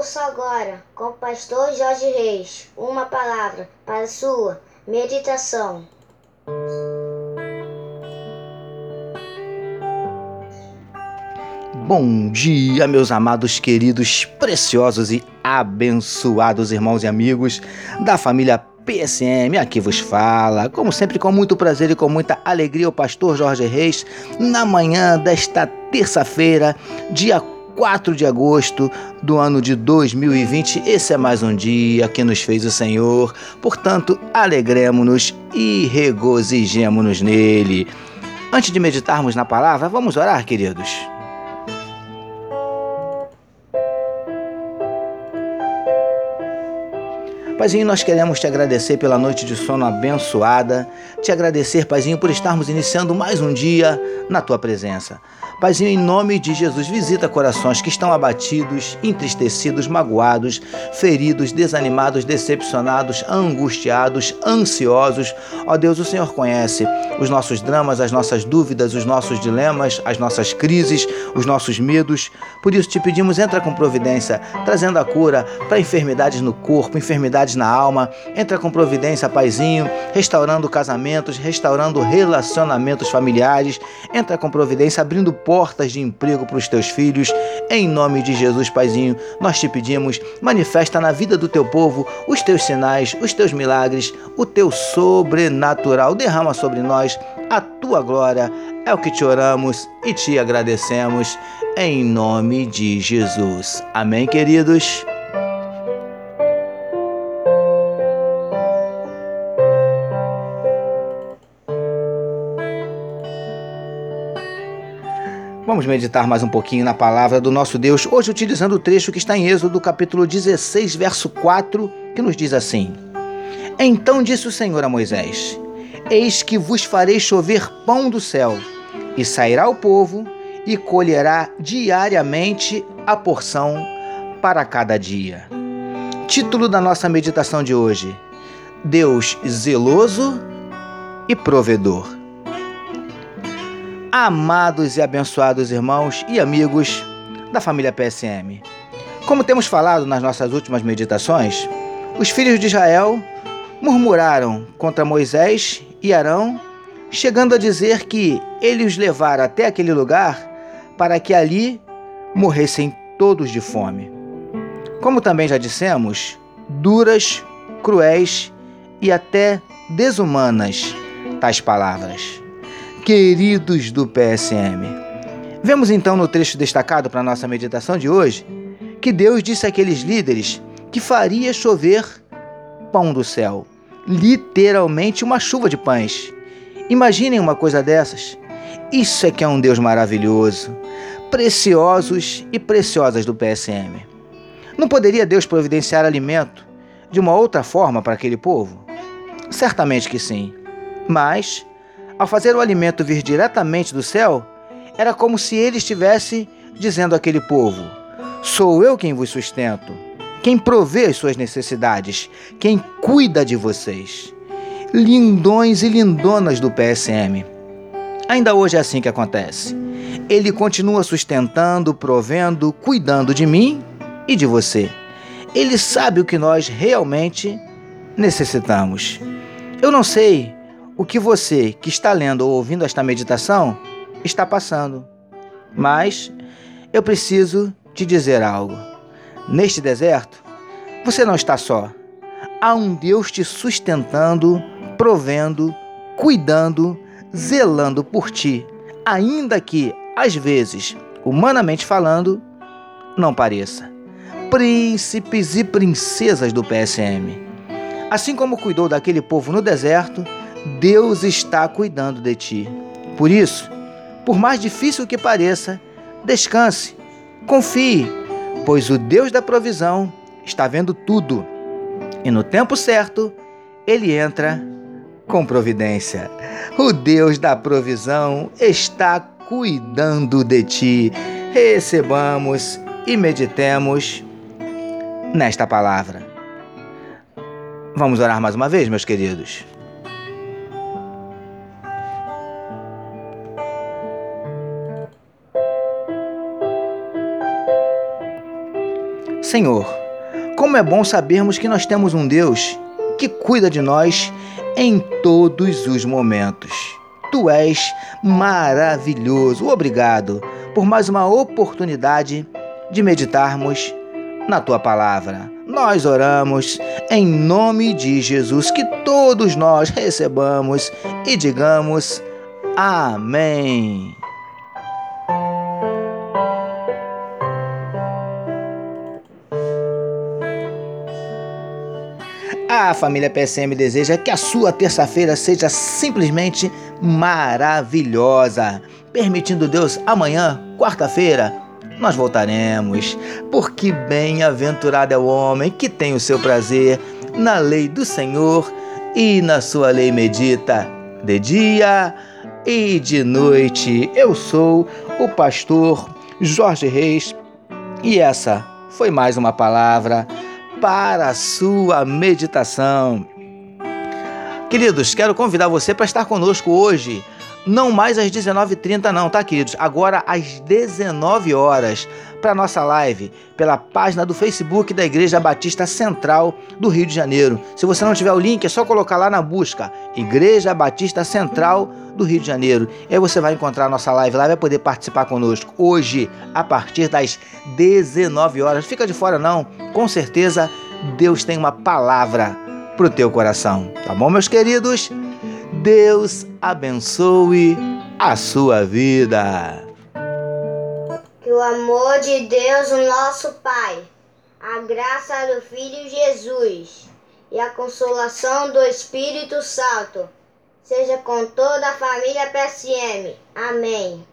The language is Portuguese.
Ouça agora, com o pastor Jorge Reis, uma palavra para sua meditação. Bom dia, meus amados, queridos, preciosos e abençoados irmãos e amigos da família PSM, aqui vos fala, como sempre com muito prazer e com muita alegria, o pastor Jorge Reis, na manhã desta terça-feira, dia 4 de agosto do ano de 2020. Esse é mais um dia que nos fez o Senhor, portanto, alegremos-nos e regozijemos-nos nele. Antes de meditarmos na palavra, vamos orar, queridos. Paizinho, nós queremos te agradecer pela noite de sono abençoada, te agradecer, Paizinho, por estarmos iniciando mais um dia na tua presença. Paizinho, em nome de Jesus, visita corações que estão abatidos, entristecidos, magoados, feridos, desanimados, decepcionados, angustiados, ansiosos. Ó Deus, o Senhor conhece os nossos dramas, as nossas dúvidas, os nossos dilemas, as nossas crises, os nossos medos. Por isso te pedimos, entra com providência, trazendo a cura para enfermidades no corpo, enfermidades na alma. Entra com providência, Paizinho, restaurando casamentos, restaurando relacionamentos familiares. Entra com providência, abrindo portas de emprego para os teus filhos. Em nome de Jesus, Paizinho, nós te pedimos, manifesta na vida do teu povo os teus sinais, os teus milagres, o teu sobrenatural. Derrama sobre nós a tua glória. É o que te oramos e te agradecemos. Em nome de Jesus. Amém, queridos. Vamos meditar mais um pouquinho na palavra do nosso Deus, hoje utilizando o trecho que está em Êxodo, capítulo 16, verso 4, que nos diz assim: Então disse o Senhor a Moisés: Eis que vos farei chover pão do céu, e sairá o povo e colherá diariamente a porção para cada dia. Título da nossa meditação de hoje: Deus zeloso e provedor. Amados e abençoados irmãos e amigos da família PSM. Como temos falado nas nossas últimas meditações, os filhos de Israel murmuraram contra Moisés e Arão, chegando a dizer que ele os levara até aquele lugar para que ali morressem todos de fome. Como também já dissemos, duras, cruéis e até desumanas tais palavras queridos do PSM. Vemos então no trecho destacado para nossa meditação de hoje que Deus disse àqueles líderes que faria chover pão do céu, literalmente uma chuva de pães. Imaginem uma coisa dessas. Isso é que é um Deus maravilhoso, preciosos e preciosas do PSM. Não poderia Deus providenciar alimento de uma outra forma para aquele povo? Certamente que sim. Mas ao fazer o alimento vir diretamente do céu, era como se ele estivesse dizendo àquele povo: Sou eu quem vos sustento, quem provê as suas necessidades, quem cuida de vocês. Lindões e lindonas do PSM. Ainda hoje é assim que acontece. Ele continua sustentando, provendo, cuidando de mim e de você. Ele sabe o que nós realmente necessitamos. Eu não sei o que você que está lendo ou ouvindo esta meditação está passando. Mas eu preciso te dizer algo. Neste deserto, você não está só. Há um Deus te sustentando, provendo, cuidando, zelando por ti, ainda que, às vezes, humanamente falando, não pareça. Príncipes e princesas do PSM. Assim como cuidou daquele povo no deserto, Deus está cuidando de ti. Por isso, por mais difícil que pareça, descanse, confie, pois o Deus da provisão está vendo tudo e no tempo certo ele entra com providência. O Deus da provisão está cuidando de ti. Recebamos e meditemos nesta palavra. Vamos orar mais uma vez, meus queridos. Senhor, como é bom sabermos que nós temos um Deus que cuida de nós em todos os momentos. Tu és maravilhoso. Obrigado por mais uma oportunidade de meditarmos na tua palavra. Nós oramos em nome de Jesus, que todos nós recebamos e digamos amém. A família PSM deseja que a sua terça-feira seja simplesmente maravilhosa. Permitindo Deus, amanhã, quarta-feira, nós voltaremos. Porque bem-aventurado é o homem que tem o seu prazer na lei do Senhor e na sua lei medita de dia e de noite. Eu sou o pastor Jorge Reis e essa foi mais uma palavra para a sua meditação. Queridos, quero convidar você para estar conosco hoje, não mais às 19h30 não, tá queridos? Agora às 19 horas para nossa live pela página do Facebook da Igreja Batista Central do Rio de Janeiro. Se você não tiver o link, é só colocar lá na busca Igreja Batista Central do Rio de Janeiro. E aí você vai encontrar a nossa live lá e vai poder participar conosco hoje a partir das 19 horas. Fica de fora não, com certeza Deus tem uma palavra para o teu coração. Tá bom, meus queridos? Deus abençoe a sua vida. O amor de Deus, nosso Pai, a graça do Filho Jesus e a consolação do Espírito Santo seja com toda a família PSM. Amém.